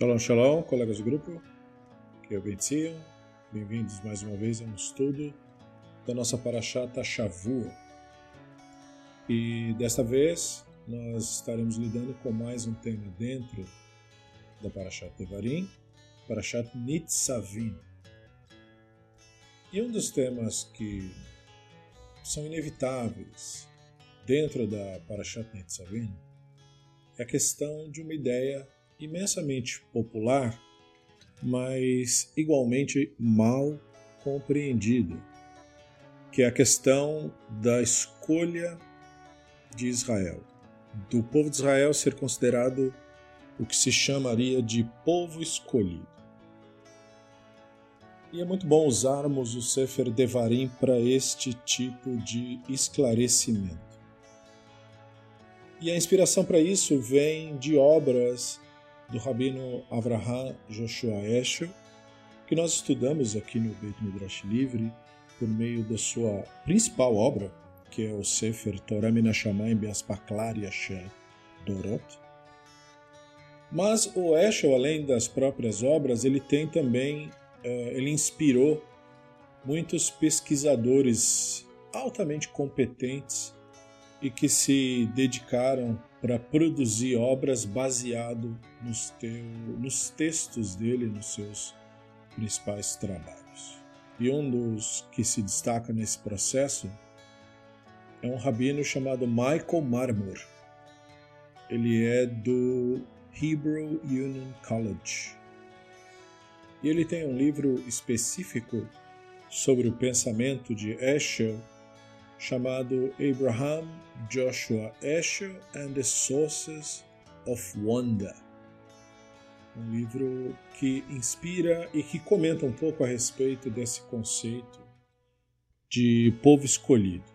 Shalom, shalom, colegas do grupo, que eu bendição. Bem-vindos mais uma vez a um estudo da nossa Parashata Shavua. E desta vez nós estaremos lidando com mais um tema dentro da Parashat Devarim, Parashat Nitzavim. E um dos temas que são inevitáveis dentro da Parashat Nitzavim é a questão de uma ideia imensamente popular, mas igualmente mal compreendida, que é a questão da escolha de Israel, do povo de Israel ser considerado o que se chamaria de povo escolhido. E é muito bom usarmos o Sefer Devarim para este tipo de esclarecimento. E a inspiração para isso vem de obras do rabino Avraham Joshua Eshel, que nós estudamos aqui no Beit Midrash Livre por meio da sua principal obra, que é o Sefer Torah Minashamayim Beaspaklar Yashem Dorot. Mas o Eshel, além das próprias obras, ele tem também, eh, ele inspirou muitos pesquisadores altamente competentes e que se dedicaram para produzir obras baseado nos, teu, nos textos dele, nos seus principais trabalhos. E um dos que se destaca nesse processo é um rabino chamado Michael Marmor. Ele é do Hebrew Union College. E ele tem um livro específico sobre o pensamento de Heschel chamado Abraham Joshua Escher and the Sources of Wonder. Um livro que inspira e que comenta um pouco a respeito desse conceito de povo escolhido.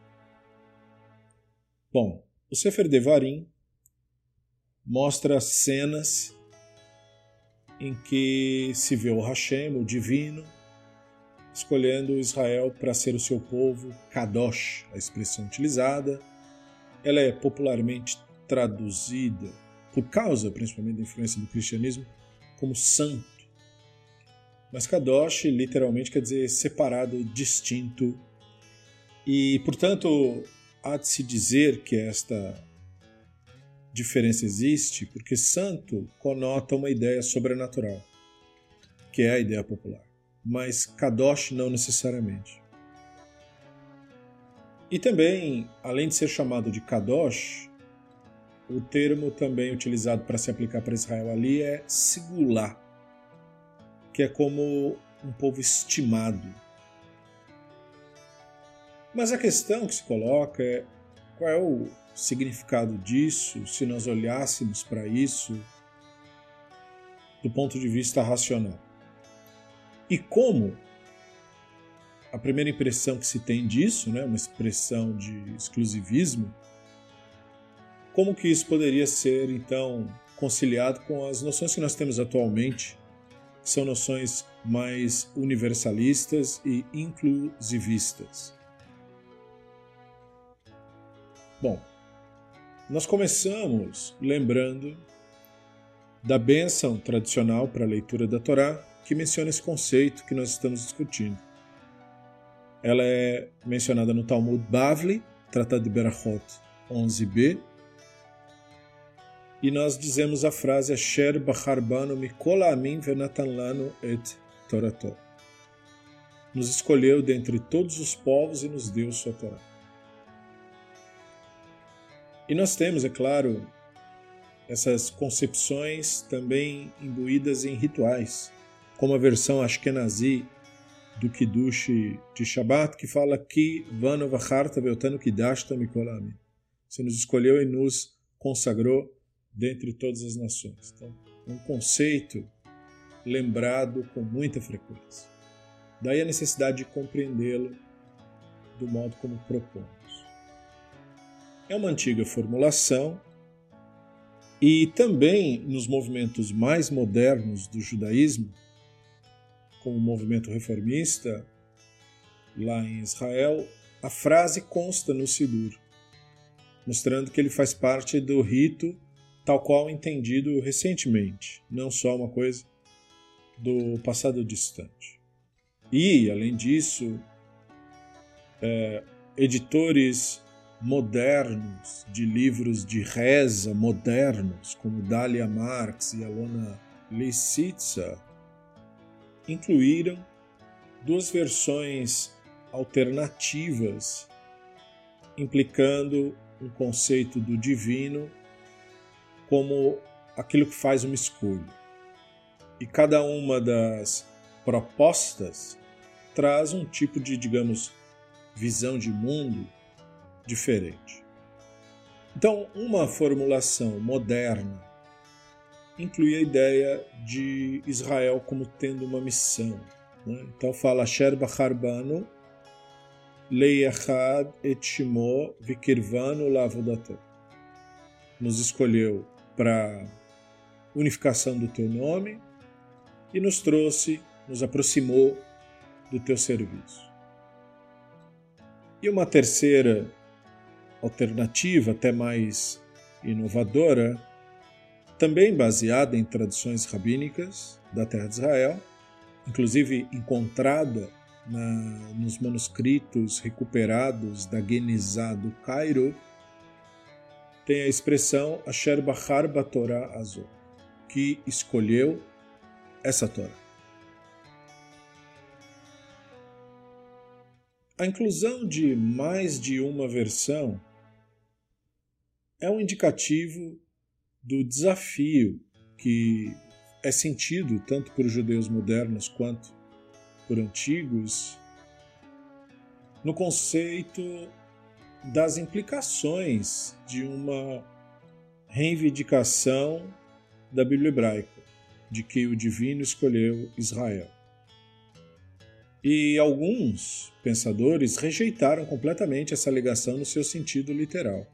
Bom, o Sefer Devarim mostra cenas em que se vê o Hashem, o divino, escolhendo Israel para ser o seu povo, Kadosh, a expressão utilizada, ela é popularmente traduzida, por causa principalmente da influência do cristianismo, como santo. Mas Kadosh literalmente quer dizer separado, distinto. E, portanto, há de se dizer que esta diferença existe porque santo conota uma ideia sobrenatural, que é a ideia popular. Mas Kadosh não necessariamente. E também, além de ser chamado de Kadosh, o termo também utilizado para se aplicar para Israel ali é Sigulá, que é como um povo estimado. Mas a questão que se coloca é qual é o significado disso se nós olhássemos para isso do ponto de vista racional. E como a primeira impressão que se tem disso, né, uma expressão de exclusivismo, como que isso poderia ser então conciliado com as noções que nós temos atualmente, que são noções mais universalistas e inclusivistas? Bom, nós começamos lembrando da bênção tradicional para a leitura da Torá, que menciona esse conceito que nós estamos discutindo. Ela é mencionada no Talmud Bavli, Tratado de Berachot 11b. E nós dizemos a frase Asher bacharbanu mikol amin venatan lanu et torato. Nos escolheu dentre todos os povos e nos deu sua Torá. E nós temos, é claro, essas concepções também imbuídas em rituais, como a versão Ashkenazi do Kiddush de Shabbat, que fala que Vano Vacharta Mikolami. Você nos escolheu e nos consagrou dentre todas as nações. Então, um conceito lembrado com muita frequência. Daí a necessidade de compreendê-lo do modo como propomos. É uma antiga formulação e também nos movimentos mais modernos do judaísmo, com o movimento reformista lá em Israel, a frase consta no Sidur, mostrando que ele faz parte do rito tal qual entendido recentemente, não só uma coisa do passado distante. E, além disso, é, editores modernos de livros de reza modernos, como Dalia Marx e Alona Lisitsa, incluíram duas versões alternativas implicando um conceito do divino como aquilo que faz uma escolha. E cada uma das propostas traz um tipo de, digamos, visão de mundo diferente. Então, uma formulação moderna inclui a ideia de Israel como tendo uma missão. Né? Então fala Asher Bacharbanu Leiachad et Shimo Vikirvanu Lavodato. Nos escolheu para unificação do teu nome e nos trouxe, nos aproximou do teu serviço. E uma terceira alternativa, até mais inovadora, também baseada em tradições rabínicas da terra de Israel, inclusive encontrada na, nos manuscritos recuperados da Genizá do Cairo, tem a expressão Asher Bachar Batorah Azor, que escolheu essa Torá. A inclusão de mais de uma versão é um indicativo do desafio que é sentido tanto por judeus modernos quanto por antigos no conceito das implicações de uma reivindicação da Bíblia hebraica, de que o divino escolheu Israel. E alguns pensadores rejeitaram completamente essa alegação no seu sentido literal.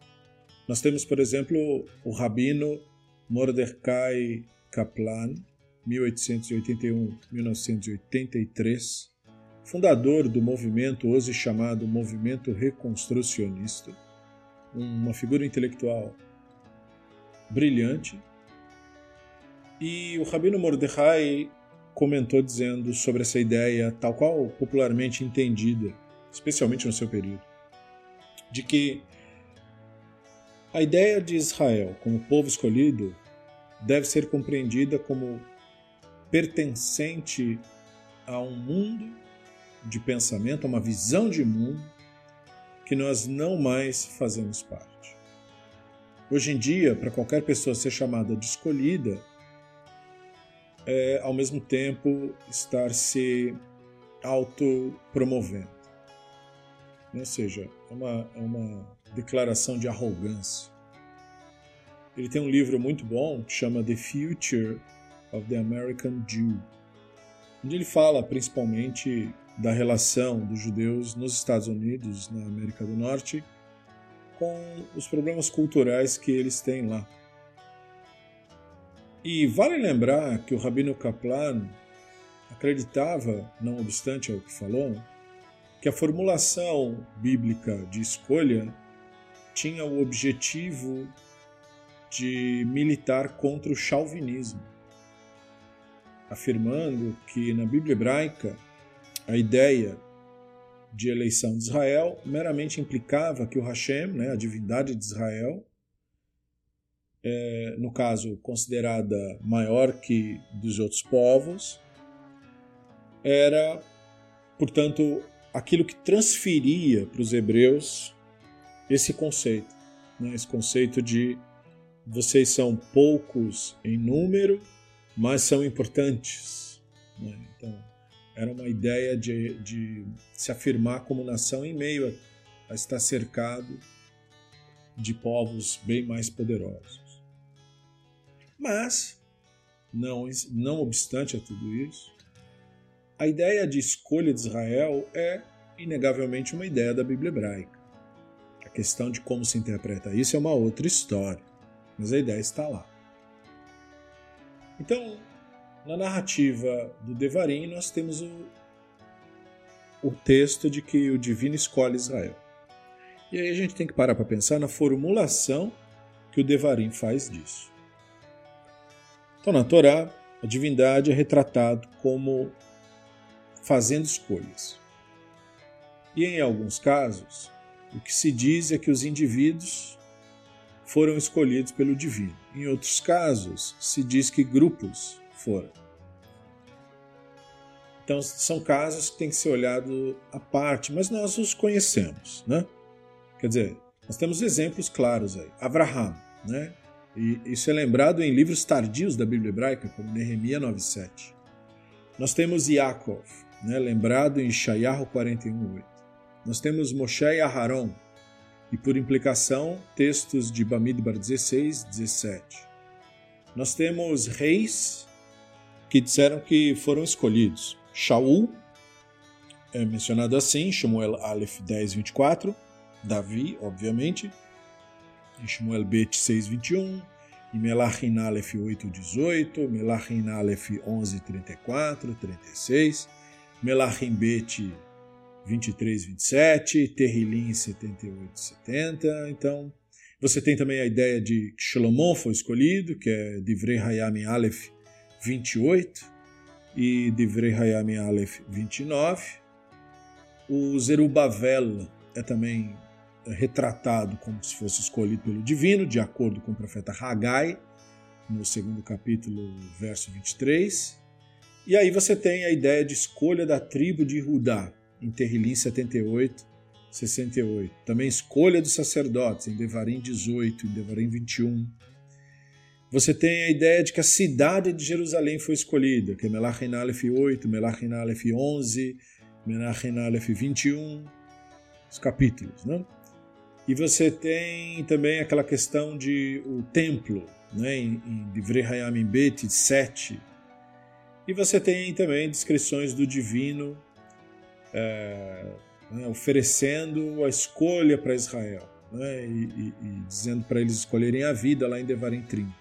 Nós temos, por exemplo, o rabino Mordecai Kaplan, 1881-1983, fundador do movimento hoje chamado Movimento Reconstrucionista, uma figura intelectual brilhante. E o rabino Mordecai comentou dizendo sobre essa ideia, tal qual popularmente entendida, especialmente no seu período, de que a ideia de Israel como povo escolhido deve ser compreendida como pertencente a um mundo de pensamento, a uma visão de mundo que nós não mais fazemos parte. Hoje em dia, para qualquer pessoa ser chamada de escolhida, é ao mesmo tempo estar se autopromovendo. Ou seja, é uma, é uma declaração de arrogância. Ele tem um livro muito bom que chama The Future of the American Jew, onde ele fala principalmente da relação dos judeus nos Estados Unidos, na América do Norte, com os problemas culturais que eles têm lá. E vale lembrar que o Rabino Kaplan acreditava, não obstante ao que falou, que a formulação bíblica de escolha tinha o objetivo de militar contra o chauvinismo, afirmando que na Bíblia hebraica a ideia de eleição de Israel meramente implicava que o Hashem, né, a divindade de Israel, é, no caso considerada maior que dos outros povos, era, portanto, aquilo que transferia para os hebreus esse conceito, né? esse conceito de vocês são poucos em número, mas são importantes. Né? Então, era uma ideia de, de, se afirmar como nação em meio a, a estar cercado de povos bem mais poderosos. Mas, não, não obstante a tudo isso, a ideia de escolha de Israel é, inegavelmente, uma ideia da Bíblia hebraica. Questão de como se interpreta isso é uma outra história, mas a ideia está lá. Então, na narrativa do Devarim, nós temos o, o texto de que o divino escolhe Israel. E aí a gente tem que parar para pensar na formulação que o Devarim faz disso. Então, na Torá, a divindade é retratado como fazendo escolhas. E em alguns casos, o que se diz é que os indivíduos foram escolhidos pelo divino. Em outros casos, se diz que grupos foram. Então, são casos que têm que ser olhados à parte, mas nós os conhecemos, né? Quer dizer, nós temos exemplos claros aí. Abraham, né? E isso é lembrado em livros tardios da Bíblia hebraica, como Nehemiah 9.7. Nós temos Yaakov, né? lembrado em Ishayahu 41.8. Nós temos Moshe e Aharon, e por implicação, textos de Bamidbar 16, 17. Nós temos reis que disseram que foram escolhidos. Shaul, é mencionado assim, Shmuel Aleph 10, 24, Davi, obviamente, em Shmuel Bet 6, 21, em Melachin Aleph 8, 18, Melachin Aleph 11, 34, 36, Melachim Bet 23, 27, Terrilim 78, 70. Então, você tem também a ideia de que Salomão foi escolhido, que é Divrei Hayam Aleph 28 e Divrei Hayam Aleph 29. O Zerubbabel é também retratado como se fosse escolhido pelo divino, de acordo com o profeta Haggai, no segundo capítulo, verso 23. E aí você tem a ideia de escolha da tribo de Judá, em Terrilim 78, 68. Também escolha dos sacerdotes, em Devarim 18, em Devarim 21. Você tem a ideia de que a cidade de Jerusalém foi escolhida, que é Melachin Aleph 8, Melachin Aleph 11, Melachin Aleph 21, os capítulos, né? E você tem também aquela questão de o templo, né, em, em Divrei Hayamim Bet 7. E você tem também descrições do divino é, né, oferecendo a escolha para Israel né, e, e, e, dizendo para eles escolherem a vida lá em Devarim 30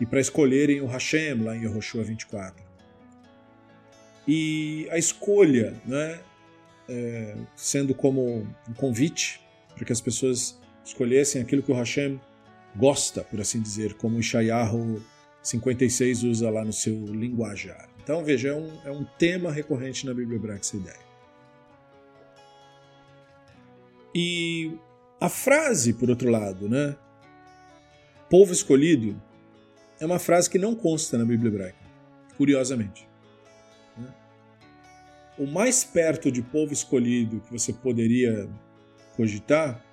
e para escolherem o Hashem lá em Yehoshua 24. E a escolha, né, é, sendo como um convite para que as pessoas escolhessem aquilo que o Hashem gosta, por assim dizer, como o Ishayahu 56 usa lá no seu linguajar. Então, veja, é um, é um tema recorrente na Bíblia hebraica essa ideia. E a frase, por outro lado, né? Povo escolhido, é uma frase que não consta na Bíblia hebraica, curiosamente. Né? O mais perto de povo escolhido que você poderia cogitar,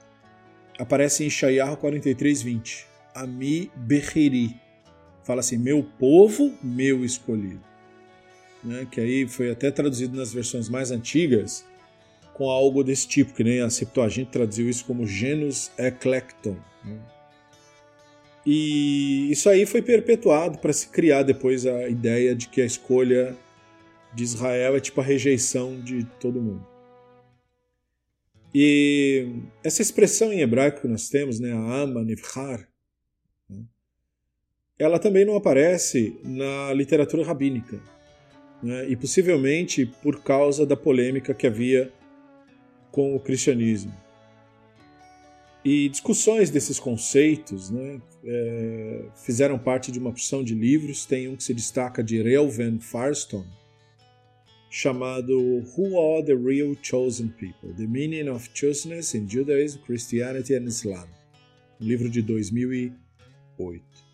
aparece em Shayahu 43:20. Ami Beheri. Fala assim: meu povo, meu escolhido. Né? Que aí foi até traduzido nas versões mais antigas com algo desse tipo, que nem a Septuaginta traduziu isso como genus eclecton. Né? E isso aí foi perpetuado para se criar depois a ideia de que a escolha de Israel é tipo a rejeição de todo mundo. E essa expressão em hebraico que nós temos, né, ama, nivhar, né, ela também não aparece na literatura rabínica. Né, e possivelmente por causa da polêmica que havia com o cristianismo. E discussões desses conceitos né, é, fizeram parte de uma porção de livros. Tem um que se destaca de Reuven Firestone, chamado Who Are the Real Chosen People? The Meaning of Chosenness in Judaism, Christianity and Islam. Um livro de 2008.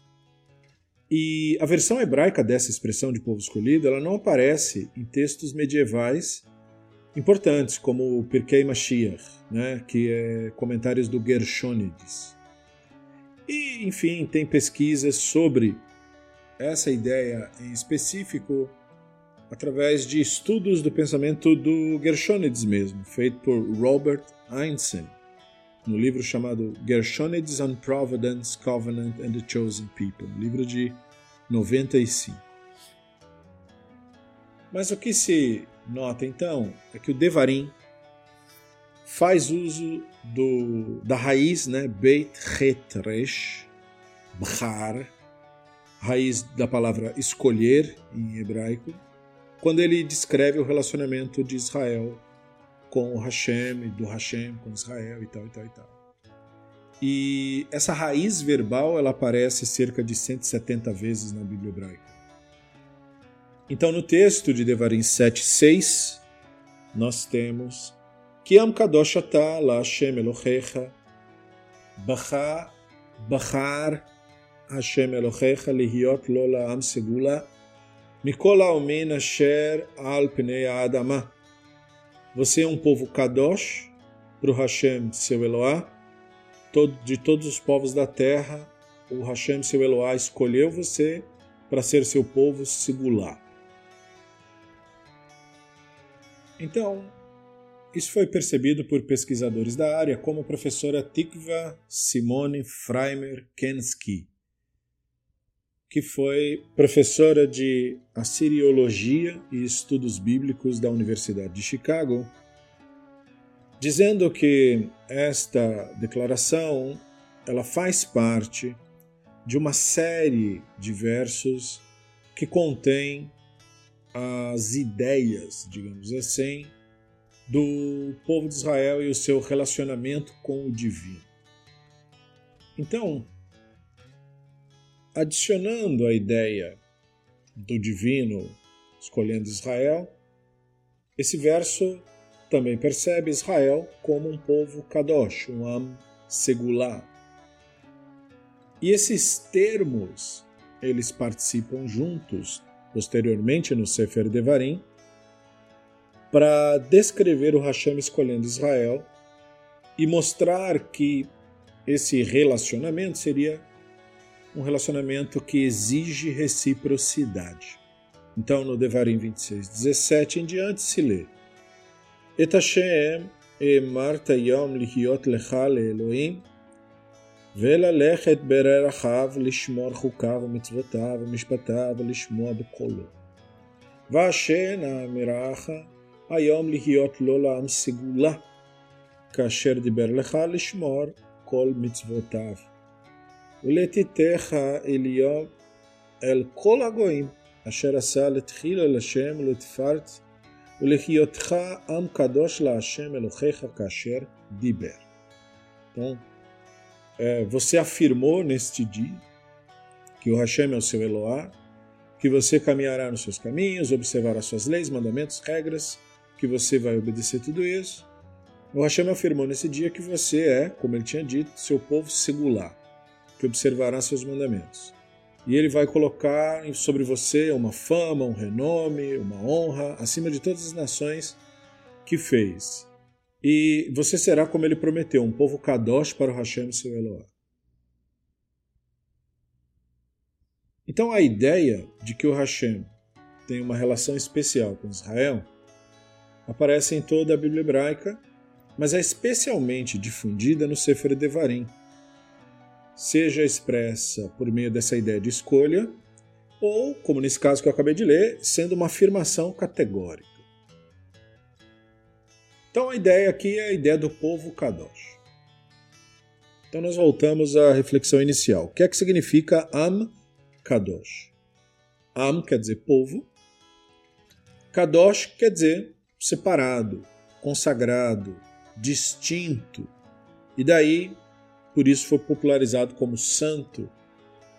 E a versão hebraica dessa expressão de povo escolhido, ela não aparece em textos medievais importantes, como o Pirkei Mashiach, né, que é comentários do Gershonides. E, enfim, tem pesquisas sobre essa ideia em específico através de estudos do pensamento do Gershonides mesmo, feito por Robert Einstein, no livro chamado Gershonides on Providence, Covenant and the Chosen People, livro de 95. Mas o que se nota então é que o Devarim faz uso do, da raiz né, Beit Het Resh, Bhar, raiz da palavra escolher em hebraico, quando ele descreve o relacionamento de Israel com o Hashem, do Hashem com Israel e tal e tal e tal. E essa raiz verbal ela aparece cerca de 170 vezes na Bíblia hebraica. Então, no texto de Devarim 7:6, nós temos Ki am kadosh ata la Hashem Elohecha Bacha Bachar Hashem Elohecha lihiot lo la'am segula mikol ha'omin asher al pnei ha'adama Você é um povo kadosh para o Hashem, seu Eloá, de todos os povos da terra, o Hashem, seu Eloá, escolheu você para ser seu povo singular. Então, isso foi percebido por pesquisadores da área, como a professora Tikva Simone Freimer Kensky, que foi professora de Assiriologia e Estudos Bíblicos da Universidade de Chicago, dizendo que esta declaração ela faz parte de uma série de versos que contém as ideias, digamos assim, do povo de Israel e o seu relacionamento com o divino. Então, adicionando a ideia do divino escolhendo Israel, esse verso também percebe Israel como um povo kadosh, um am segular. E esses termos, eles participam juntos posteriormente no Sefer Devarim, para descrever o Hashem escolhendo Israel e mostrar que esse relacionamento seria um relacionamento que exige reciprocidade. Então, no Devarim 26, 17 em diante, se lê: Et Hashem emarta yom lihiot lecha le'elohim וללכת ברעכיו לשמור חוקיו ומצוותיו ומשפטיו ולשמוע בקולו. והשנה מרעך היום להיות לו לעם סגולה, כאשר דיבר לך לשמור כל מצוותיו. ולתיתך אליהו אל כל הגויים, אשר עשה לתחילה לשם ולתפארת, ולהיותך עם קדוש להשם אלוהיך כאשר דיבר. Então, é, você afirmou neste dia que o Hashem é o seu Eloá, que você caminhará nos seus caminhos, observará suas leis, mandamentos, regras, que você vai obedecer tudo isso. O Hashem afirmou nesse dia que você é, como ele tinha dito, seu povo singular, que observará seus mandamentos. E ele vai colocar sobre você uma fama, um renome, uma honra, acima de todas as nações que fez. E você será, como ele prometeu, um povo kadosh para o Hashem seu Eloá. Então a ideia de que o Hashem tem uma relação especial com Israel aparece em toda a Bíblia hebraica, mas é especialmente difundida no Sefer Devarim, seja expressa por meio dessa ideia de escolha, ou, como nesse caso que eu acabei de ler, sendo uma afirmação categórica. Então a ideia aqui é a ideia do povo Kadosh. Então nós voltamos à reflexão inicial. O que é que significa Am Kadosh? Am quer dizer povo, Kadosh quer dizer separado, consagrado, distinto. E daí, por isso foi popularizado como santo,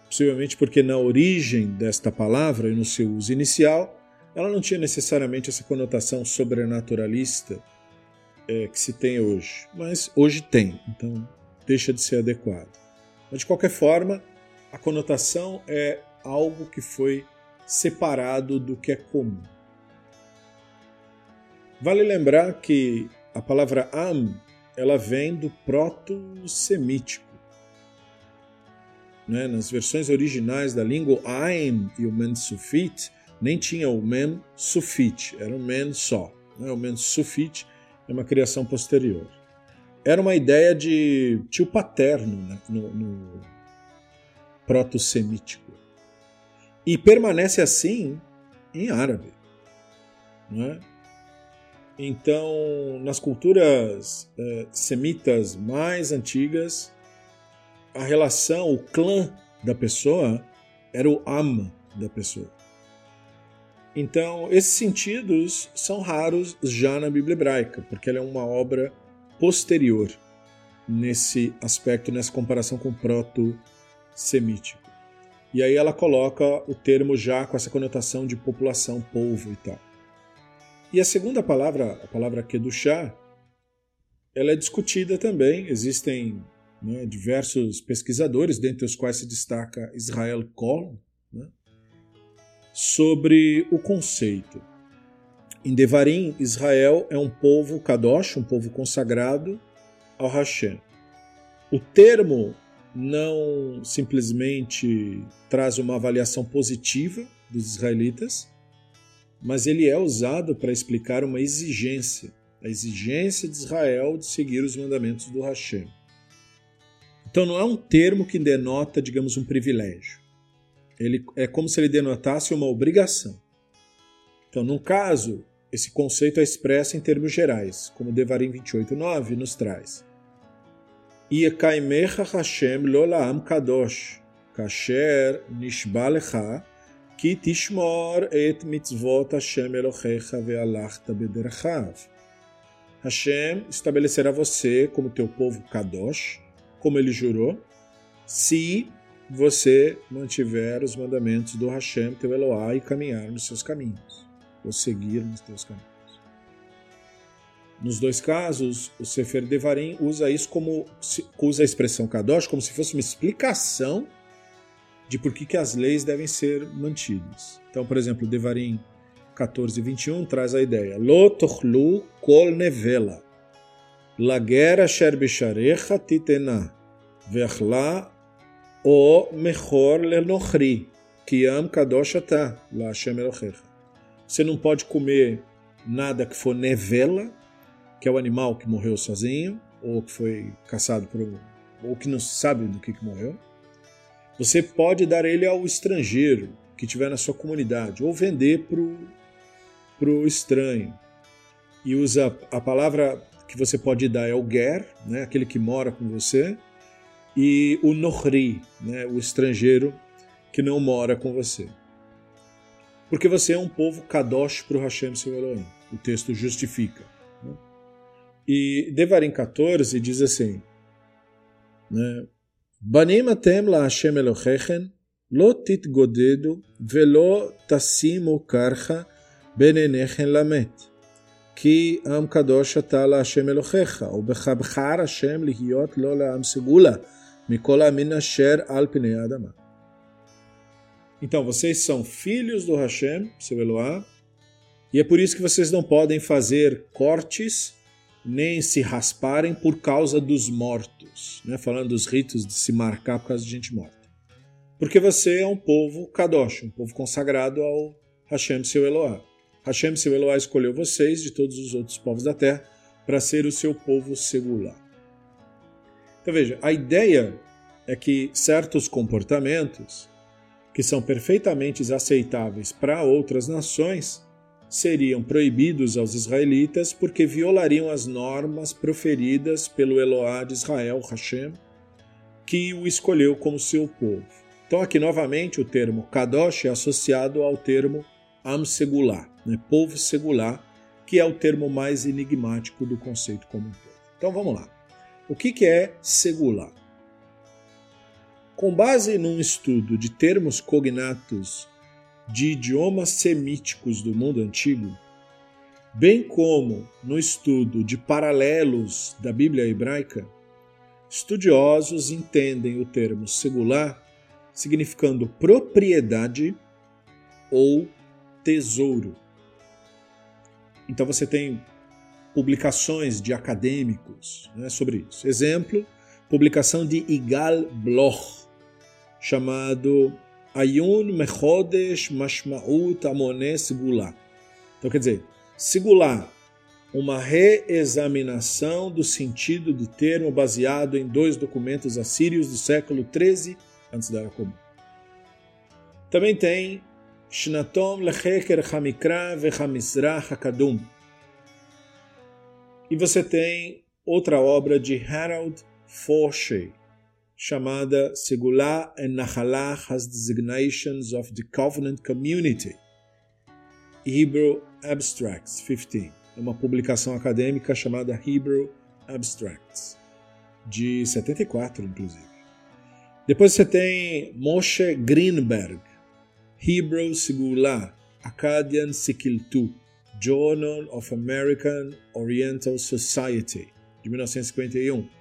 possivelmente porque na origem desta palavra e no seu uso inicial, ela não tinha necessariamente essa conotação sobrenaturalista é, que se tem hoje, mas hoje tem, então deixa de ser adequado. Mas de qualquer forma, a conotação é algo que foi separado do que é comum. Vale lembrar que a palavra am ela vem do proto-semítico. Né? Nas versões originais da língua, aim e o men sufit nem tinha o men sufit, era um men só. Né? O men sufit é uma criação posterior. Era uma ideia de tio paterno né, no, no proto-semítico. E permanece assim em árabe. Né? Então, nas culturas é, semitas mais antigas, a relação, o clã da pessoa era o am da pessoa. Então, esses sentidos são raros já na Bíblia hebraica, porque ela é uma obra posterior. nesse aspecto, nessa comparação com o proto-semítico. E aí ela coloca o termo já com essa conotação de população, povo e tal. E a segunda palavra, a palavra Kedushá, ela é discutida também. Existem né, diversos pesquisadores, dentre os quais se destaca Israel Kol, né, sobre o conceito. Em Devarim, Israel é um povo kadosh, um povo consagrado ao Hashem. O termo não simplesmente traz uma avaliação positiva dos israelitas, mas ele é usado para explicar uma exigência, a exigência de Israel de seguir os mandamentos do Hashem. Então não é um termo que denota, digamos, um privilégio. Ele é como se ele denotasse uma obrigação. Então, num caso, esse conceito é expresso em termos gerais, como Devarim 28.9 nos traz. Yekaimecha Hashem lo la'am kadosh, kasher nishba ki tishmor et mitzvot Hashem Elohecha ve'alachta bederchav. Hashem estabelecerá você como teu povo kadosh, como ele jurou, se você mantiver os mandamentos do Hashem, teu Eloá, e caminhar nos seus caminhos, ou seguir nos teus caminhos. Nos dois casos, o Sefer Devarim usa isso como usa a expressão Kadosh como se fosse uma explicação de por que, que as leis devem ser mantidas. Então, por exemplo, Devarim 14 21 traz a ideia: Lo kol nevela Lager asher bisharecha titena, ve'achla o mechor lenochri, ki am kadosh la Hashem. Você não pode comer nada que for nevela, que é o animal que morreu sozinho, ou que foi caçado por ou que não sabe do que, que morreu. Você pode dar ele ao estrangeiro que tiver na sua comunidade, ou vender para o estranho. E usa a palavra que você pode dar é o ger, né, aquele que mora com você, e o nohri, né, o estrangeiro que não mora com você. Porque você é um povo kadosh para o Hashem seu Elohim. O texto justifica. Né? E Devarim 14 diz assim, né, Banim atem la Hashem Elohechen, lo titgodedu velo tasimu karcha benenechem lamet. כי עם קדוש אתה להשם אלוהיך, ובחר השם להיות לו לעם סגולה, מכל המין אשר על פני האדמה. Então, vocês são filhos do Hashem, seu Eloá, e é por isso que vocês não podem fazer cortes nem se rasparem por causa dos mortos, né? falando dos ritos de se marcar por causa de gente morta. Porque você é um povo kadosh, um povo consagrado ao Hashem, seu Eloá. Hashem, seu Eloá, escolheu vocês de todos os outros povos da terra para ser o seu povo segular. Então veja, a ideia é que certos comportamentos que são perfeitamente aceitáveis para outras nações seriam proibidos aos israelitas porque violariam as normas proferidas pelo Eloá de Israel, Hashem, que o escolheu como seu povo. Então aqui novamente o termo Kadosh é associado ao termo Am Segular né, povo segular, que é o termo mais enigmático do conceito como um todo. Então vamos lá. O que, que é segular? Com base num estudo de termos cognatos de idiomas semíticos do mundo antigo, bem como no estudo de paralelos da Bíblia hebraica, estudiosos entendem o termo segular significando propriedade ou tesouro. Então você tem publicações de acadêmicos né, sobre isso. Exemplo, publicação de Igal Bloch, chamado Ayun Mechodesh Mashmaut Amone Sigula. Então quer dizer, Sigula, uma reexaminação do sentido do termo baseado em dois documentos assírios do século 13 antes da Era Comum. Também tem Shnatom lecheker hamikra vechamizrach hakadum. E você tem outra obra de Harold Forshey, chamada Segulah and Nachalah as Designations of the Covenant Community, Hebrew Abstracts 15. É uma publicação acadêmica chamada Hebrew Abstracts. de 74, inclusive. Depois você tem Moshe Greenberg, Hebrew Sigula, Akkadian Sikiltu, Journal of American Oriental Society, de 1951.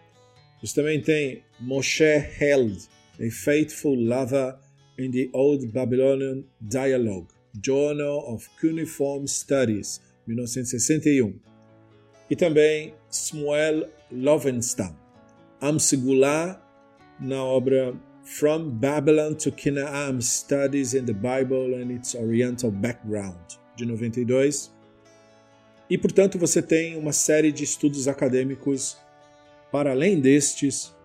Você também tem Moshe Held, A Faithful Lover in the Old Babylonian Dialogue, Journal of Cuneiform Studies, 1961. E também Samuel Lovenstam, Amsigulah, na obra From Babylon to Canaan Studies in the Bible and its Oriental Background, de 92. E, portanto, você tem uma série de estudos acadêmicos para além destes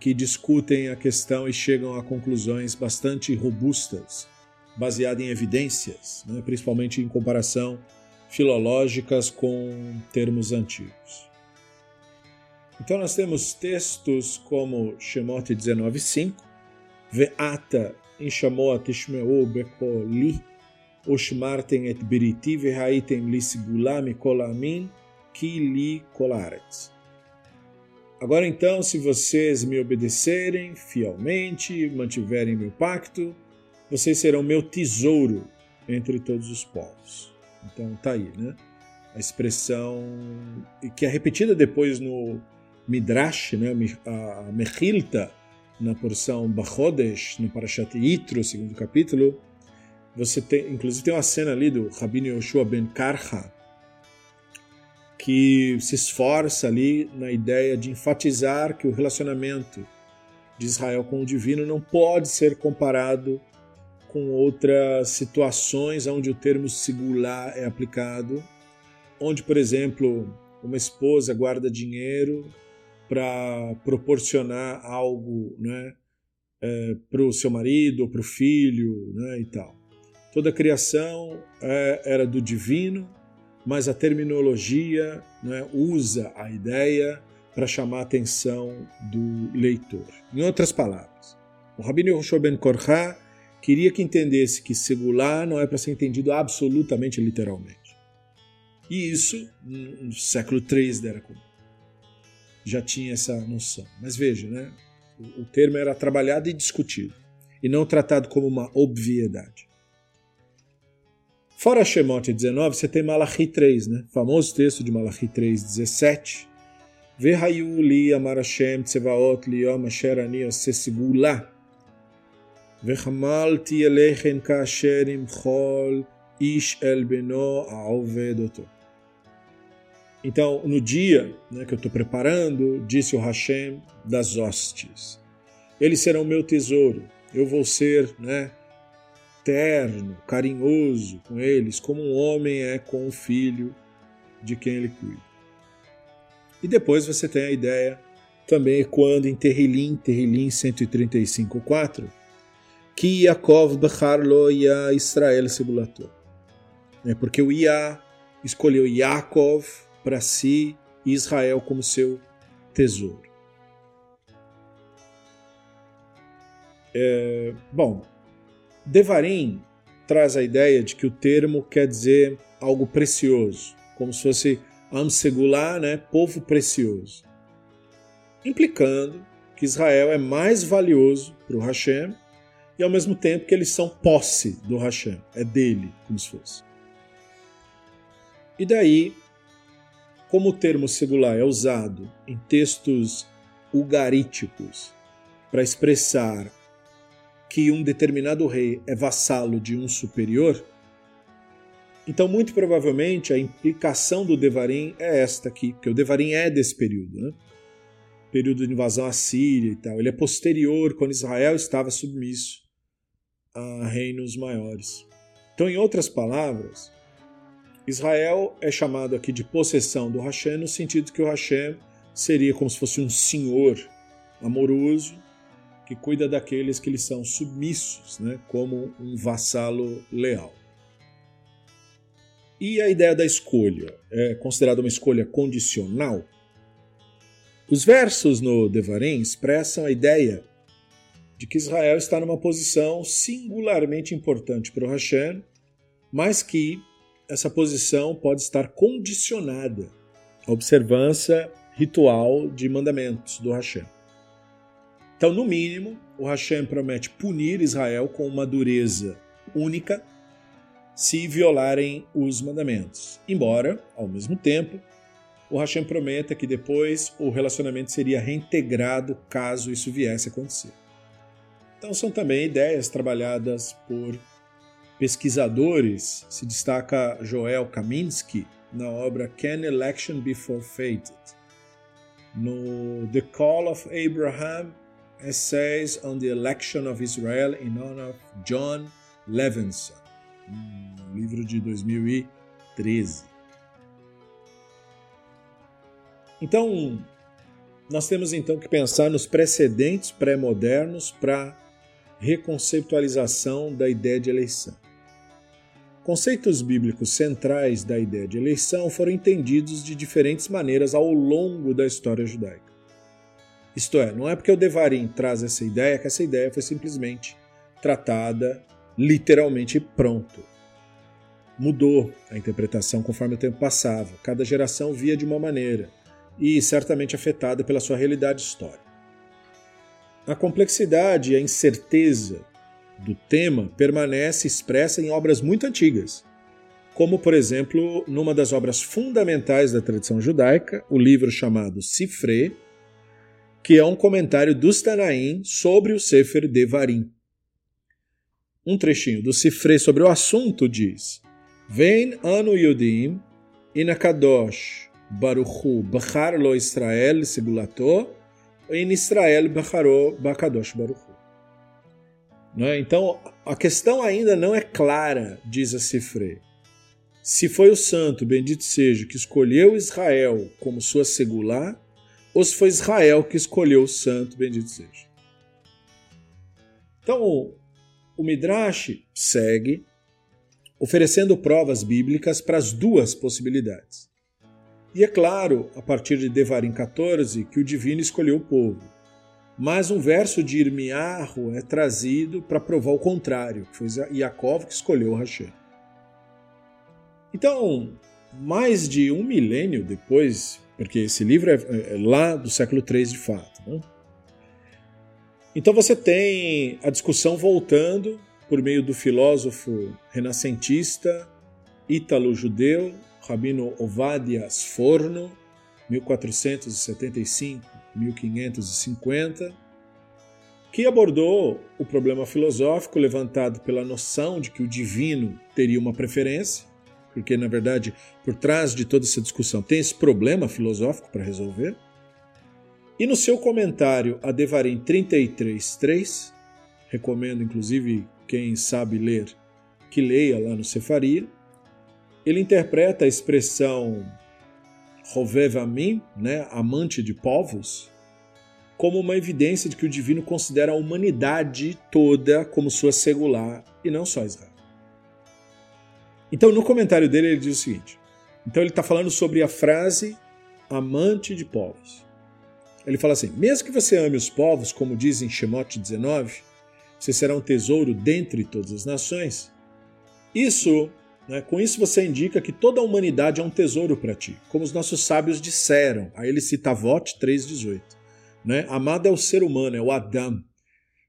que discutem a questão e chegam a conclusões bastante robustas, baseadas em evidências, né, principalmente em comparação filológicas com termos antigos. Então nós temos textos como Shemot 19.5, Ve'ata in Shamot tishmeu bekoli, Ushmartem et biriti ve'haitem li sigula mikol amin, ki li kolaretz. Agora então, se vocês me obedecerem fielmente, mantiverem meu pacto, vocês serão meu tesouro entre todos os povos. Então tá aí, né? A expressão que é repetida depois no Midrash, né? a Mechilta, na porção Bachodesh, no Parashat Yitro, segundo capítulo. Você tem, inclusive tem uma cena ali do Rabino Yoshua ben Karha, que se esforça ali na ideia de enfatizar que o relacionamento de Israel com o divino não pode ser comparado com outras situações onde o termo singular é aplicado, onde, por exemplo, uma esposa guarda dinheiro para proporcionar algo né, é, para o seu marido ou para o filho né, e tal. Toda a criação é, era do divino mas a terminologia né, usa a ideia para chamar a atenção do leitor. Em outras palavras, o Rabino Yoshua Ben Korha queria que entendesse que segular não é para ser entendido absolutamente literalmente. E isso, no século III da Era Comum, já tinha essa noção. Mas veja, né, o termo era trabalhado e discutido, e não tratado como uma obviedade. Fora Shemot 19, você tem Malachi 3, né? Famoso texto de Malachi 3, 17. Vehayu li amar Hashem tsevaot liyom asher ani ose sigula. Vechamalti elechem kasher imchol ish el beno aoved oto. Então, no dia né, que eu estou preparando, disse o Hashem das hostes, eles serão meu tesouro, eu vou ser né, terno, carinhoso com eles, como um homem é com o filho de quem ele cuida. E depois você tem a ideia também quando em Terrilim, Terrilim 135.4, que Yaakov Bechar lo ya Israel segulator. É porque o Ia escolheu Yaakov para si e Israel como seu tesouro. É, bom, Devarim traz a ideia de que o termo quer dizer algo precioso, como se fosse Amsegulá, né, povo precioso, implicando que Israel é mais valioso para o Hashem e ao mesmo tempo que eles são posse do Hashem, é dele, como se fosse. E daí, como o termo segular é usado em textos ugaríticos para expressar que um determinado rei é vassalo de um superior, então muito provavelmente a implicação do Devarim é esta aqui, porque o Devarim é desse período, né? período de invasão assíria e tal. Ele é posterior, quando Israel estava submisso a reinos maiores. Então, em outras palavras, Israel é chamado aqui de possessão do Hashem, no sentido que o Hashem seria como se fosse um senhor amoroso que cuida daqueles que lhe são submissos, né, como um vassalo leal. E a ideia da escolha é considerada uma escolha condicional? Os versos no Devarim expressam a ideia de que Israel está numa posição singularmente importante para o Hashem, mas que essa posição pode estar condicionada à observância ritual de mandamentos do Hashem. Então, no mínimo, o Hashem promete punir Israel com uma dureza única se violarem os mandamentos. Embora, ao mesmo tempo, o Hashem prometa que depois o relacionamento seria reintegrado caso isso viesse a acontecer. Então são também ideias trabalhadas por pesquisadores. Se destaca Joel Kaminsky na obra Can Election Be Forfeited? No The Call of Abraham, Essays on the Election of Israel in honor of John Levinson, um livro de 2013. Então, nós temos então que pensar nos precedentes pré-modernos para reconceptualização da ideia de eleição. Conceitos bíblicos centrais da ideia de eleição foram entendidos de diferentes maneiras ao longo da história judaica. Isto é, não é porque o Devarim traz essa ideia que essa ideia foi simplesmente tratada literalmente pronto. Mudou a interpretação conforme o tempo passava. Cada geração via de uma maneira e certamente afetada pela sua realidade histórica. A complexidade e a incerteza do tema permanece expressa em obras muito antigas, como, por exemplo, numa das obras fundamentais da tradição judaica, o livro chamado Sifre, que é um comentário dos Tanaim sobre o Sefer Devarim. Um trechinho do Sifre sobre o assunto diz: Vem anu Yudim inakadosh baruchu bachar lo Israel segulato em Israel bacharó bakadosh baruchu. É? Então, a questão ainda não é clara, diz a Cifre. Se foi o santo, bendito seja, que escolheu Israel como sua segular, ou se foi Israel que escolheu o santo, bendito seja. Então, o Midrash segue oferecendo provas bíblicas para as duas possibilidades. E é claro, a partir de Devarim 14, que o divino escolheu o povo. Mas um verso de Irmiarro é trazido para provar o contrário, que foi Yaakov que escolheu Hashem. Então, mais de um milênio depois, porque esse livro é, é lá do século III de fato. Né? Então você tem a discussão voltando por meio do filósofo renascentista ítalo-judeu Rabino Ovadia Sforno, 1475-1550, que abordou o problema filosófico levantado pela noção de que o divino teria uma preferência, porque na verdade por trás de toda essa discussão tem esse problema filosófico para resolver. E no seu comentário a Devarim 33.3, recomendo inclusive quem sabe ler que leia lá no Sefaria, ele interpreta a expressão Rovevamim, né, amante de povos, como uma evidência de que o divino considera a humanidade toda como sua segular e não só Israel. Então, no comentário dele, ele diz o seguinte: então, ele está falando sobre a frase amante de povos. Ele fala assim: mesmo que você ame os povos, como diz em Shemot 19, você será um tesouro dentre todas as nações. Isso né? Com isso, você indica que toda a humanidade é um tesouro para ti, como os nossos sábios disseram. Aí ele cita Avot 3,18. Né? Amado é o ser humano, é o Adam,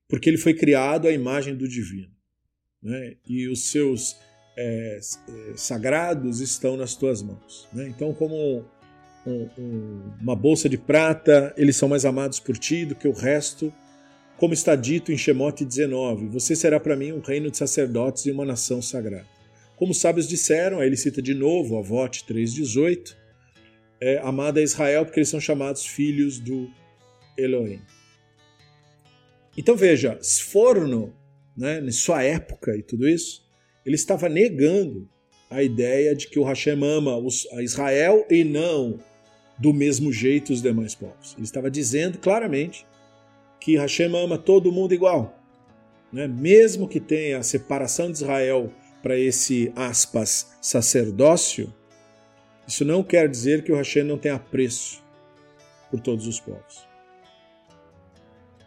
porque ele foi criado à imagem do divino. Né? E os seus é, é sagrados estão nas tuas mãos. Né? Então, como um, um, uma bolsa de prata, eles são mais amados por ti do que o resto. Como está dito em Shemote 19: Você será para mim um reino de sacerdotes e uma nação sagrada. Como os sábios disseram, aí ele cita de novo a Vote 3,18, é, amada a Israel, porque eles são chamados filhos do Elohim. Então veja, Sforno, né, em sua época e tudo isso, ele estava negando a ideia de que o Hashem ama a Israel e não do mesmo jeito os demais povos. Ele estava dizendo claramente que Hashem ama todo mundo igual. Né? Mesmo que tenha a separação de Israel para esse, aspas, sacerdócio, isso não quer dizer que o Hashem não tenha apreço por todos os povos.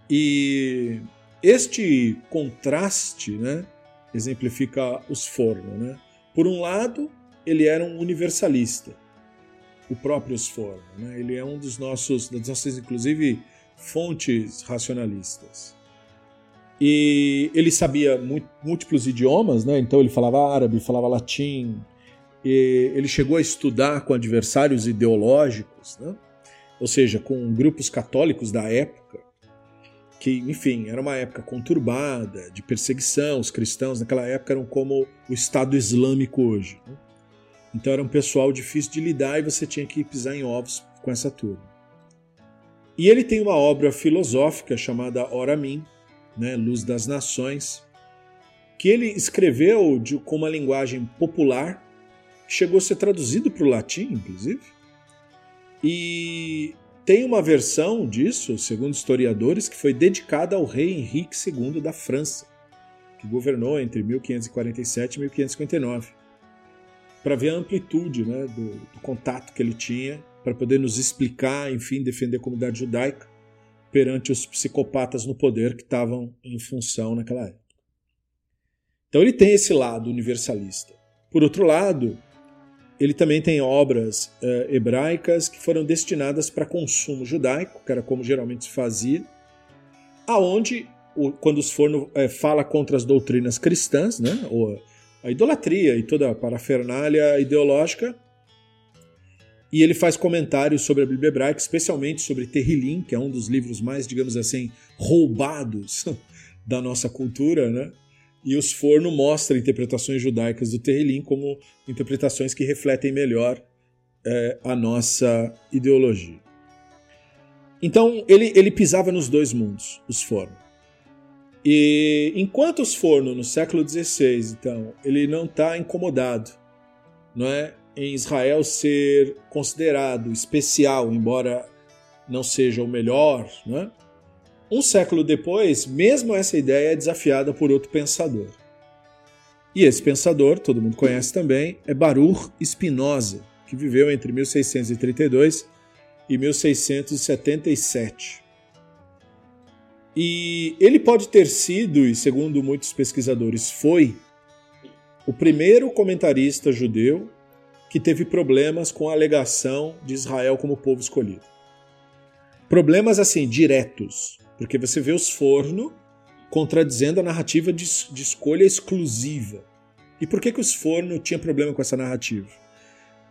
E este contraste né, exemplifica os fornos. Né? Por um lado, ele era um universalista. o próprio Sforno. Né? Ele é um dos nossos, das nossas, inclusive, fontes racionalistas. E ele sabia múltiplos idiomas, né? então ele falava árabe, falava latim, ele chegou a estudar com adversários ideológicos, né? ou seja, com grupos católicos da época, que, enfim, era uma época conturbada, de perseguição. Os cristãos naquela época eram como o Estado Islâmico hoje. Né? Então era um pessoal difícil de lidar e você tinha que pisar em ovos com essa turma. E ele tem uma obra filosófica chamada Ora Mim, né, Luz das Nações, que ele escreveu de, com uma linguagem popular, chegou a ser traduzido para o latim, inclusive. E tem uma versão disso, segundo historiadores, que foi dedicada ao rei Henrique II da França, que governou entre 1547 e 1559, para ver a amplitude né, do, do contato que ele tinha, para poder nos explicar, enfim, defender a comunidade judaica perante os psicopatas no poder que estavam em função naquela época. Então ele tem esse lado universalista. Por outro lado, ele também tem obras uh, hebraicas que foram destinadas para consumo judaico, que era como geralmente se fazia, aonde o, quando os forno uh, fala contra as doutrinas cristãs, né, ou a idolatria e toda a parafernália ideológica, e ele faz comentários sobre a Bíblia hebraica, especialmente sobre Terrilim, que é um dos livros mais, digamos assim, roubados da nossa cultura, né? E os Forno mostra interpretações judaicas do Terrilim como interpretações que refletem melhor é, a nossa ideologia. Então ele, ele pisava nos dois mundos, os Forno. E enquanto os Forno no século XVI, então, ele não está incomodado, não é? em Israel ser considerado especial, embora não seja o melhor, né? Um século depois, mesmo essa ideia é desafiada por outro pensador. E esse pensador, todo mundo conhece também, é Baruch Spinoza, que viveu entre 1632 e 1677. E ele pode ter sido, e segundo muitos pesquisadores foi, o primeiro comentarista judeu que teve problemas com a alegação de Israel como povo escolhido. Problemas assim, diretos, porque você vê os forno contradizendo a narrativa de, de escolha exclusiva. E por que, que os forno tinha problema com essa narrativa?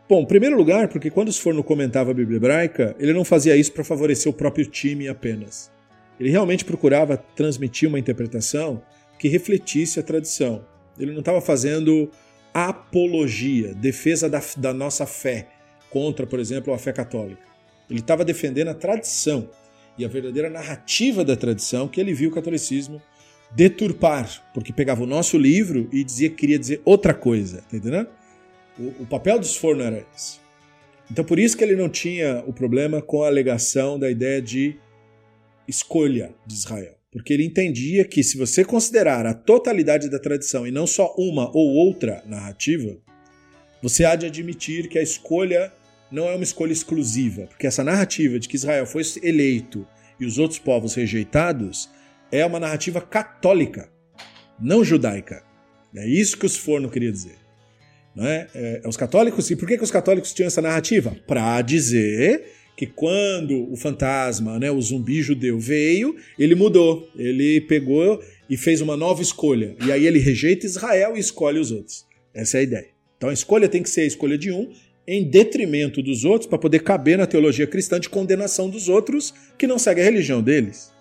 Bom, em primeiro lugar, porque quando os forno comentava a Bíblia hebraica, ele não fazia isso para favorecer o próprio time apenas. Ele realmente procurava transmitir uma interpretação que refletisse a tradição. Ele não estava fazendo apologia, defesa da, da nossa fé contra, por exemplo, a fé católica. Ele estava defendendo a tradição e a verdadeira narrativa da tradição que ele viu o catolicismo deturpar, porque pegava o nosso livro e dizia que queria dizer outra coisa, tá entendendo? O, o papel dos forno era esse. Então por isso que ele não tinha o problema com a alegação da ideia de escolha de Israel. Porque ele entendia que se você considerar a totalidade da tradição e não só uma ou outra narrativa, você há de admitir que a escolha não é uma escolha exclusiva, porque essa narrativa de que Israel foi eleito e os outros povos rejeitados é uma narrativa católica, não judaica. É isso que os Forno queria dizer. Não é? É, os católicos, e por que, que os católicos tinham essa narrativa? Para dizer que quando o fantasma, né, o zumbi judeu veio, ele mudou, ele pegou e fez uma nova escolha. E aí ele rejeita Israel e escolhe os outros. Essa é a ideia. Então a escolha tem que ser a escolha de um em detrimento dos outros para poder caber na teologia cristã de condenação dos outros que não seguem a religião deles.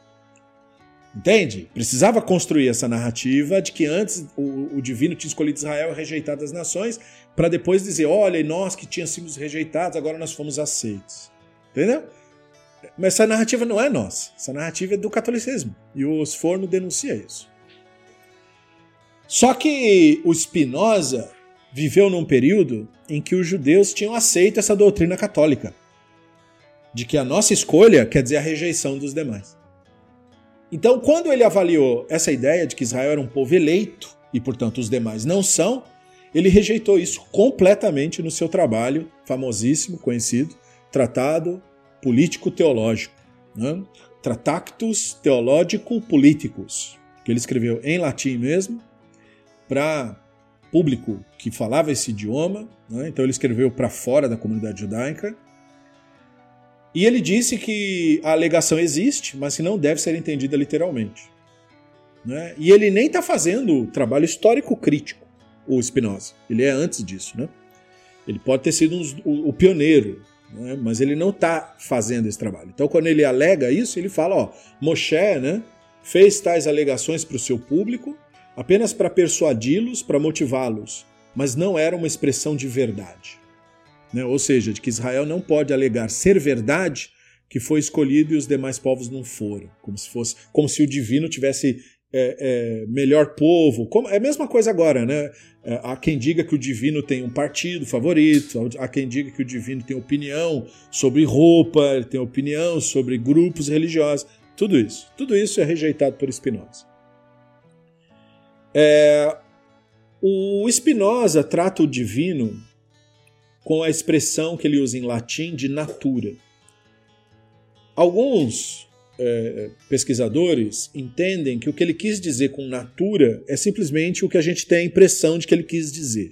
Entende? Precisava construir essa narrativa de que antes o, o divino tinha escolhido Israel e rejeitado as nações, para depois dizer: olha, nós que tínhamos sido rejeitados, agora nós fomos aceitos. Entendeu? Mas essa narrativa não é nossa. Essa narrativa é do catolicismo. E o Sforno denuncia isso. Só que o Spinoza viveu num período em que os judeus tinham aceito essa doutrina católica. De que a nossa escolha quer dizer a rejeição dos demais. Então, quando ele avaliou essa ideia de que Israel era um povo eleito e, portanto, os demais não são, ele rejeitou isso completamente no seu trabalho famosíssimo, conhecido, Tratado Político-Teológico, né? Tratactus Theologico-Politicus, que ele escreveu em latim mesmo, para público que falava esse idioma, né? então ele escreveu para fora da comunidade judaica, E ele disse que a alegação existe, mas que não deve ser entendida literalmente. Né? E ele nem está fazendo trabalho histórico crítico, o Spinoza. Ele é antes disso. Né? Ele pode ter sido um, o, pioneiro, né? mas ele não está fazendo esse trabalho. Então, quando ele alega isso, ele fala: ó, Moshe né, fez tais alegações para o seu público apenas para persuadi-los, para motivá-los, mas não era uma expressão de verdade. Né? Ou seja, de que Israel não pode alegar ser verdade que foi escolhido e os demais povos não foram, como se fosse, como se o divino tivesse é, é, melhor povo. Como, é a mesma coisa agora, né? É, há quem diga que o divino tem um partido favorito, há quem diga que o divino tem opinião sobre roupa, tem opinião sobre grupos religiosos. Tudo isso. Tudo isso é rejeitado por Spinoza. É, o Spinoza trata o divino com a expressão que ele usa em latim de natura. Alguns é, pesquisadores entendem que o que ele quis dizer com natura é simplesmente o que a gente tem a impressão de que ele quis dizer.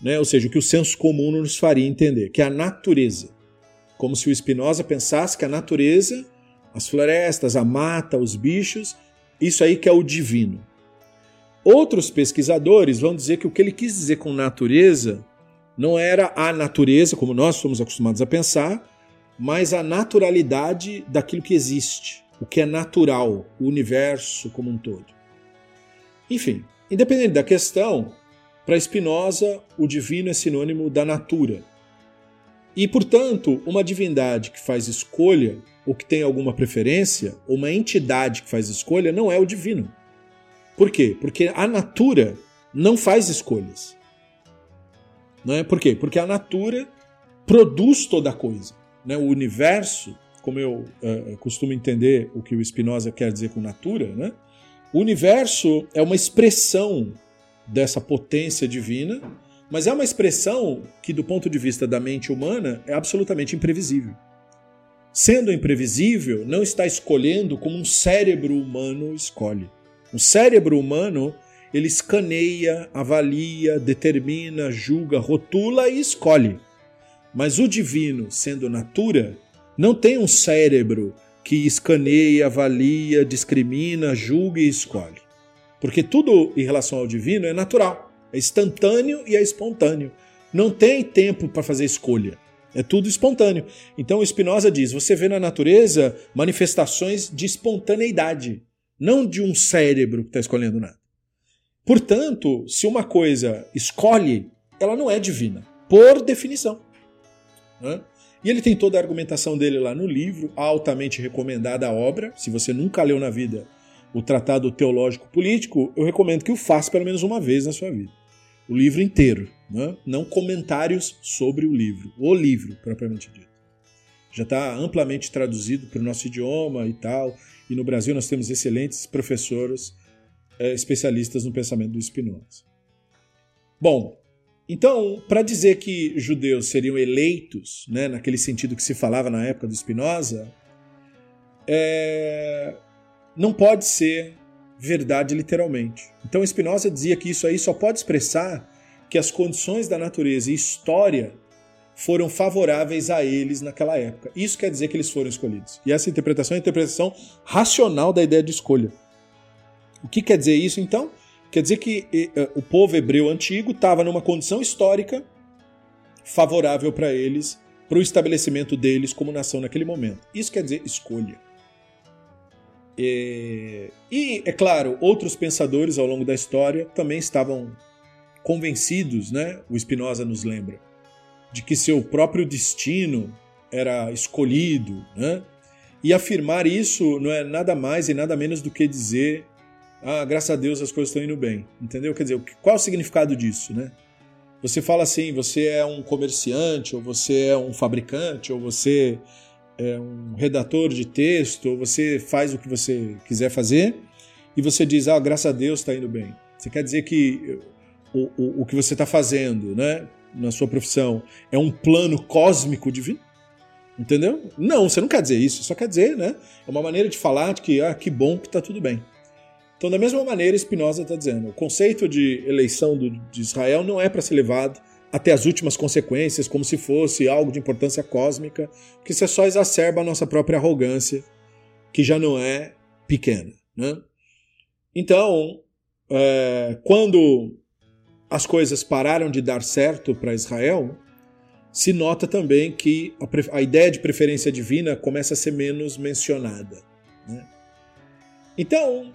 Né? Ou seja, o que o senso comum nos faria entender, que é a natureza. Como se o Spinoza pensasse que a natureza, as florestas, a mata, os bichos, isso aí que é o divino. Outros pesquisadores vão dizer que o que ele quis dizer com natureza não era a natureza, como nós somos acostumados a pensar, mas a naturalidade daquilo que existe, o que é natural, o universo como um todo. Enfim, independente da questão, para Spinoza, o divino é sinônimo da natura. E, portanto, uma divindade que faz escolha, ou que tem alguma preferência, ou uma entidade que faz escolha, não é o divino. Por quê? Porque a natura não faz escolhas. Não é? Por quê? Porque a natura produz toda a coisa. Né? O universo, como eu uh, costumo entender o que o Spinoza quer dizer com natura, né? o universo é uma expressão dessa potência divina, mas é uma expressão que, do ponto de vista da mente humana, é absolutamente imprevisível. Sendo imprevisível, não está escolhendo como um cérebro humano escolhe. Um cérebro humano ele escaneia, avalia, determina, julga, rotula e escolhe. Mas o divino, sendo natura, não tem um cérebro que escaneia, avalia, discrimina, julga e escolhe. Porque tudo em relação ao divino é natural, é instantâneo e é espontâneo. Não tem tempo para fazer escolha. É tudo espontâneo. Então o Spinoza diz: você vê na natureza manifestações de espontaneidade, não de um cérebro que está escolhendo nada. Portanto, se uma coisa escolhe, ela não é divina, por definição. Né? E ele tem toda a argumentação dele lá no livro, altamente recomendada a obra. Se você nunca leu na vida o Tratado Teológico Político, eu recomendo que o faça pelo menos uma vez na sua vida. O livro inteiro, né? não comentários sobre o livro, o livro propriamente dito. Já está amplamente traduzido para o nosso idioma e tal. E no Brasil nós temos excelentes professores é, especialistas no pensamento do Spinoza. Bom, então, para dizer que judeus seriam eleitos, né, naquele sentido que se falava na época do Spinoza, é... não pode ser verdade literalmente. Então, Spinoza dizia que isso aí só pode expressar que as condições da natureza e história foram favoráveis a eles naquela época. Isso quer dizer que eles foram escolhidos. E essa interpretação é a interpretação racional da ideia de escolha. O que quer dizer isso então? Quer dizer que o povo hebreu antigo estava numa condição histórica favorável para eles, para o estabelecimento deles como nação naquele momento. Isso quer dizer escolha. E, e, é claro, outros pensadores ao longo da história também estavam convencidos, né? O Spinoza nos lembra, de que seu próprio destino era escolhido, né? E afirmar isso não é nada mais e nada menos do que dizer ah, graças a Deus as coisas estão indo bem. Entendeu? Quer dizer, qual é o significado disso, né? Você fala assim, você é um comerciante, ou você é um fabricante, ou você é um redator de texto, ou você faz o que você quiser fazer, e você diz, ah, graças a Deus está indo bem. Você quer dizer que o, o, o que você está fazendo, né, na sua profissão, é um plano cósmico divino? Entendeu? Não, você não quer dizer isso, só quer dizer, né? É uma maneira de falar de que, ah, que bom que está tudo bem. Então, da mesma maneira, Spinoza está dizendo: o conceito de eleição do, de Israel não é para ser levado até as últimas consequências, como se fosse algo de importância cósmica, que isso só exacerba a nossa própria arrogância, que já não é pequena. Né? Então, é, quando as coisas pararam de dar certo para Israel, se nota também que a, a, ideia de preferência divina começa a ser menos mencionada. Né? Então,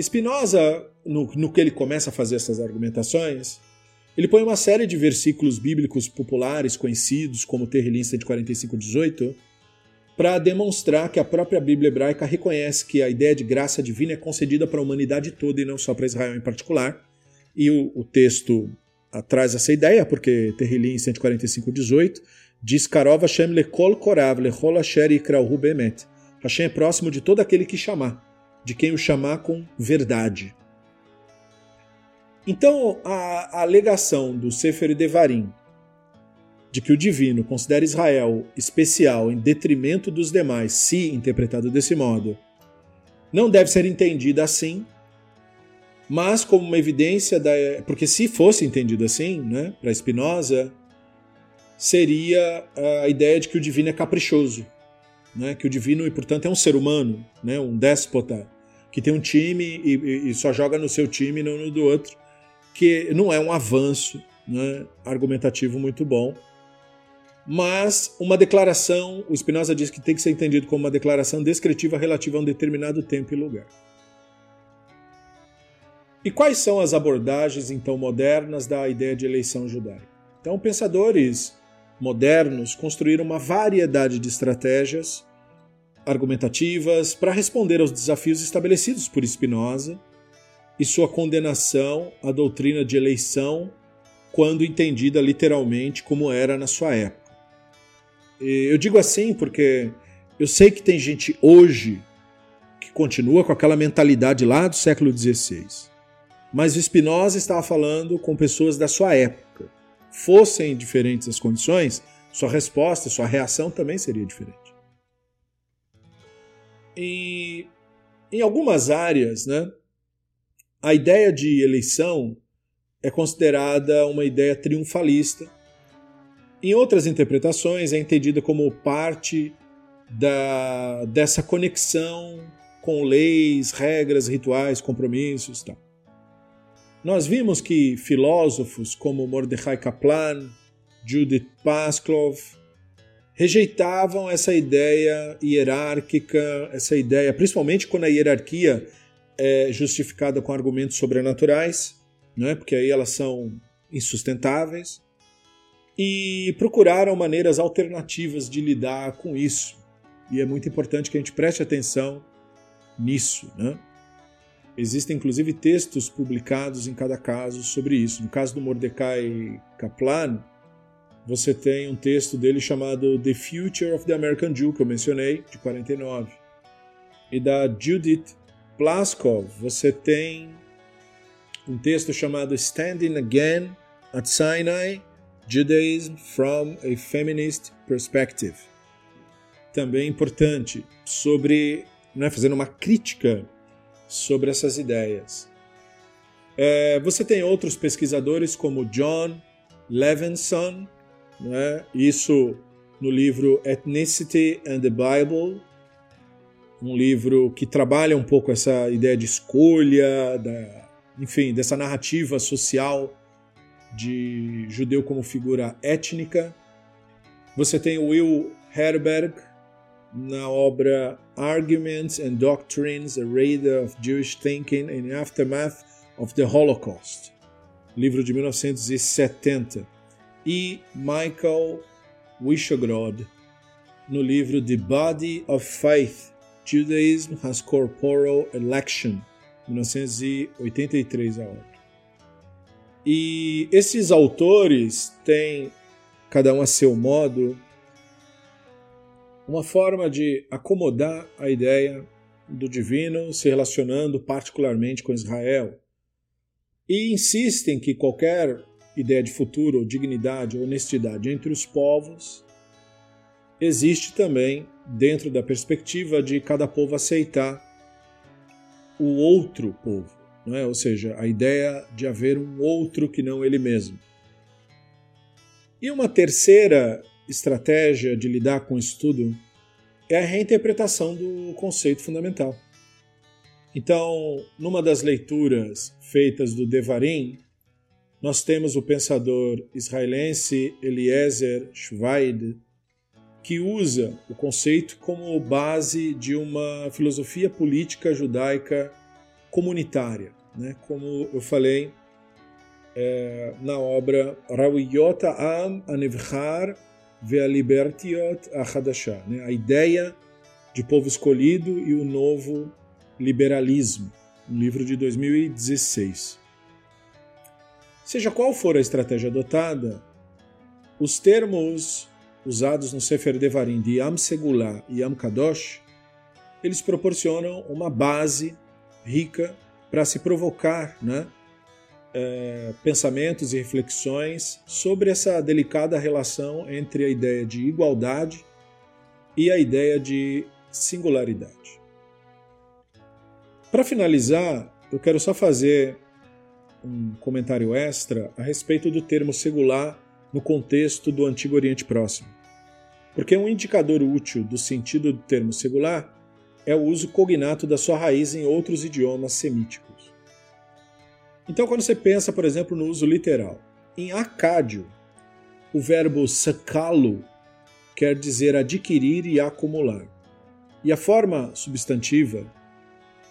Spinoza, no, no que ele começa a fazer essas argumentações, ele põe uma série de versículos bíblicos populares conhecidos como Terrilim 145:18 para demonstrar que a própria Bíblia hebraica reconhece que a ideia de graça divina é concedida para a humanidade toda e não só para Israel em particular. E o, o texto traz essa ideia, porque Terrilim 145:18 diz Karov Hashem lekol korav lechol asher ikrauhu. Hashem é próximo de todo aquele que chamar, de quem o chamar com verdade. Então, a, a alegação do Sefer Devarim de que o divino considera Israel especial em detrimento dos demais, se interpretado desse modo, não deve ser entendida assim, mas como uma evidência da. Porque se fosse entendido assim, né, para Spinoza, seria a ideia de que o divino é caprichoso, né, que o divino, e portanto, é um ser humano, né, um déspota, que tem um time e, e só joga no seu time e não no do outro que não é um avanço né, argumentativo muito bom, mas uma declaração, o Spinoza diz que tem que ser entendido como uma declaração descritiva relativa a um determinado tempo e lugar. E quais são as abordagens então modernas da ideia de eleição judaica? Então, pensadores modernos construíram uma variedade de estratégias argumentativas para responder aos desafios estabelecidos por Spinoza e sua condenação à doutrina de eleição, quando entendida literalmente como era na sua época. E eu digo assim porque eu sei que tem gente hoje que continua com aquela mentalidade lá do século XVI. Mas o Spinoza estava falando com pessoas da sua época. Fossem diferentes as condições, sua resposta, sua reação também seria diferente. E em algumas áreas, né, a ideia de eleição é considerada uma ideia triunfalista. Em outras interpretações, é entendida como parte da, dessa conexão com leis, regras, rituais, compromissos. Tal. Nós vimos que filósofos como Mordechai Kaplan, Judith Pasklov, rejeitavam essa ideia hierárquica, essa ideia, principalmente quando a hierarquia é justificada com argumentos sobrenaturais, é? porque aí elas são insustentáveis, e procuraram maneiras alternativas de lidar com isso. E é muito importante que a gente preste atenção nisso. Né? Existem inclusive textos publicados em cada caso sobre isso. No caso do Mordecai Kaplan, você tem um texto dele chamado The Future of the American Jew, que eu mencionei, de 49. E da Judith Plaskov, você tem um texto chamado Standing Again at Sinai, Judaism from a Feminist Perspective. Também importante, sobre, né, fazendo uma crítica sobre essas ideias. É, você tem outros pesquisadores como John Levinson, né, isso no livro Ethnicity and the Bible, um livro que trabalha um pouco essa ideia de escolha, da, enfim, dessa narrativa social de judeu como figura étnica. Você tem Will Herberg na obra Arguments and Doctrines, a Radar of Jewish Thinking in Aftermath of the Holocaust, livro de 1970, e Michael Wishogrod no livro The Body of Faith, Judaism has Corporal Election, 1983 a obra. E esses autores têm, cada um a seu modo, uma forma de acomodar a ideia do divino se relacionando particularmente com Israel. E insistem que qualquer ideia de futuro, dignidade ou honestidade entre os povos existe também dentro da perspectiva de cada povo aceitar o outro povo, não é? ou seja, a ideia de haver um outro que não ele mesmo. E uma terceira estratégia de lidar com isso tudo é a reinterpretação do conceito fundamental. Então, numa das leituras feitas do Devarim, nós temos o pensador israelense Eliezer Schweid, que usa o conceito como base de uma filosofia política judaica comunitária, né? como eu falei é, na obra Rawiyot Am Anevchar Ve'alibertiot Achadashah, né? a ideia de povo escolhido e o novo liberalismo, um livro de 2016. Seja qual for a estratégia adotada, os termos usados no Sefer Devarim de Yam Segullah e Yam Kadosh, eles proporcionam uma base rica para se provocar né, é, pensamentos e reflexões sobre essa delicada relação entre a ideia de igualdade e a ideia de singularidade. Para finalizar, eu quero só fazer um comentário extra a respeito do termo segular no contexto do Antigo Oriente Próximo. Porque um indicador útil do sentido do termo segular é o uso cognato da sua raiz em outros idiomas semíticos. Então, quando você pensa, por exemplo, no uso literal, em acádio, o verbo sacalo quer dizer adquirir e acumular. E a forma substantiva,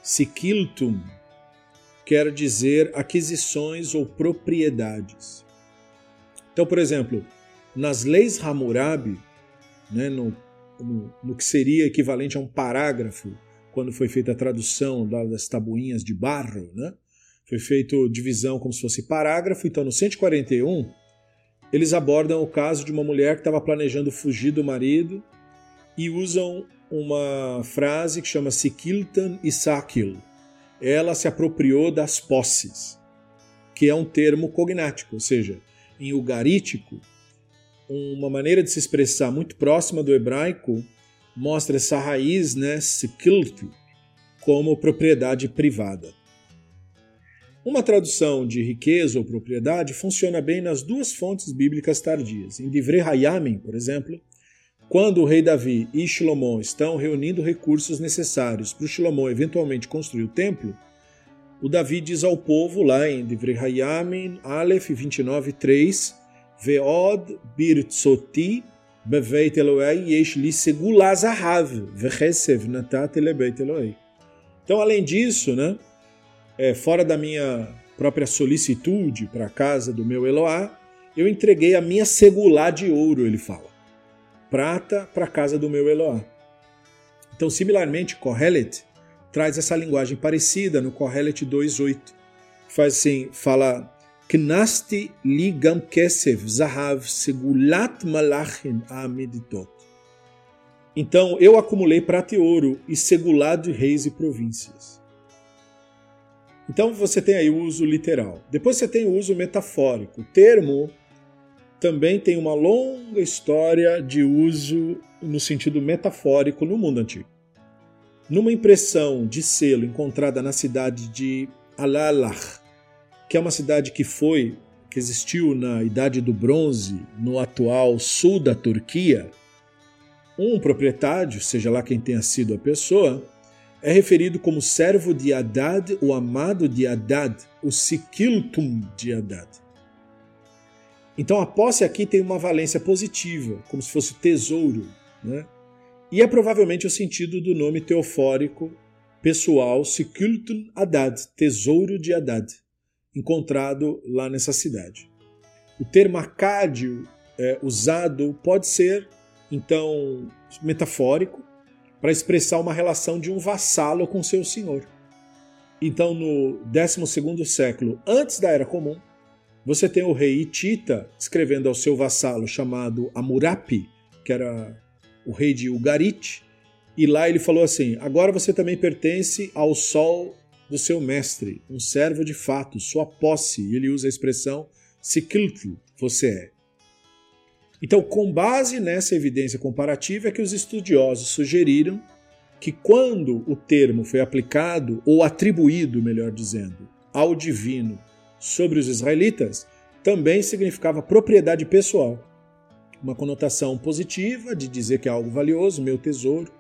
sikiltum, quer dizer aquisições ou propriedades. Então, por exemplo, nas leis Hammurabi, né, no, no, no, que seria equivalente a um parágrafo, quando foi feita a tradução das tabuinhas de barro, né, foi feita divisão como se fosse parágrafo. Então, no 141, eles abordam o caso de uma mulher que estava planejando fugir do marido e usam uma frase que chama Sikiltan Isakil, ela se apropriou das posses, que é um termo cognático, ou seja, em ugarítico, uma maneira de se expressar muito próxima do hebraico mostra essa raiz, né, sikiltu, como propriedade privada. Uma tradução de riqueza ou propriedade funciona bem nas duas fontes bíblicas tardias. Em Divrei Hayamin, por exemplo, quando o rei Davi e Shlomo estão reunindo recursos necessários para o Shlomo eventualmente construir o templo, o Davi diz ao povo lá em Divrei Hayamin, Aleph 29.3, Veod birtzoti beveit Elohei yesh li segula zahav vechesev natat. Então, além disso, né, é, fora da minha própria solicitude para a casa do meu Eloá, eu entreguei a minha segulá de ouro, ele fala prata para a casa do meu Eloá. Então, similarmente, Kohelet traz essa linguagem parecida no Kohelet 2.8. Faz assim, fala Knasti ligam kesev zahav segulat malachim amiditot. Então, eu acumulei prata e ouro e segulado de reis e províncias. Então você tem aí o uso literal. Depois você tem o uso metafórico. O termo também tem uma longa história de uso no sentido metafórico no mundo antigo. Numa impressão de selo encontrada na cidade de Alalach, que é uma cidade que foi, que existiu na Idade do Bronze, no atual sul da Turquia, um proprietário, seja lá quem tenha sido a pessoa, é referido como servo de Haddad, o amado de Haddad, o Sikiltum de Haddad. Então a posse aqui tem uma valência positiva, como se fosse tesouro, né? E é provavelmente o sentido do nome teofórico pessoal Sikultun Haddad, tesouro de Haddad, encontrado lá nessa cidade. O termo acádio é, usado pode ser, então, metafórico, para expressar uma relação de um vassalo com seu senhor. Então, no 12 século antes da Era Comum, você tem o rei Itita escrevendo ao seu vassalo chamado Amurapi, que era o rei de Ugarit, e lá ele falou assim: Agora você também pertence ao sol do seu mestre, um servo de fato, sua posse. E ele usa a expressão Sikiltl, você é. Então, com base nessa evidência comparativa, é que os estudiosos sugeriram que quando o termo foi aplicado, ou atribuído, melhor dizendo, ao divino sobre os israelitas também significava propriedade pessoal, uma conotação positiva de dizer que é algo valioso, meu tesouro,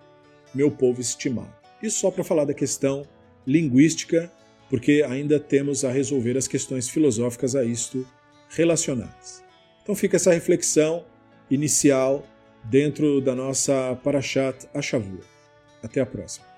meu povo estimado. Isso só para falar da questão linguística, porque ainda temos a resolver as questões filosóficas a isto relacionadas. Então fica essa reflexão inicial dentro da nossa Parashat Ashavua. Até a próxima.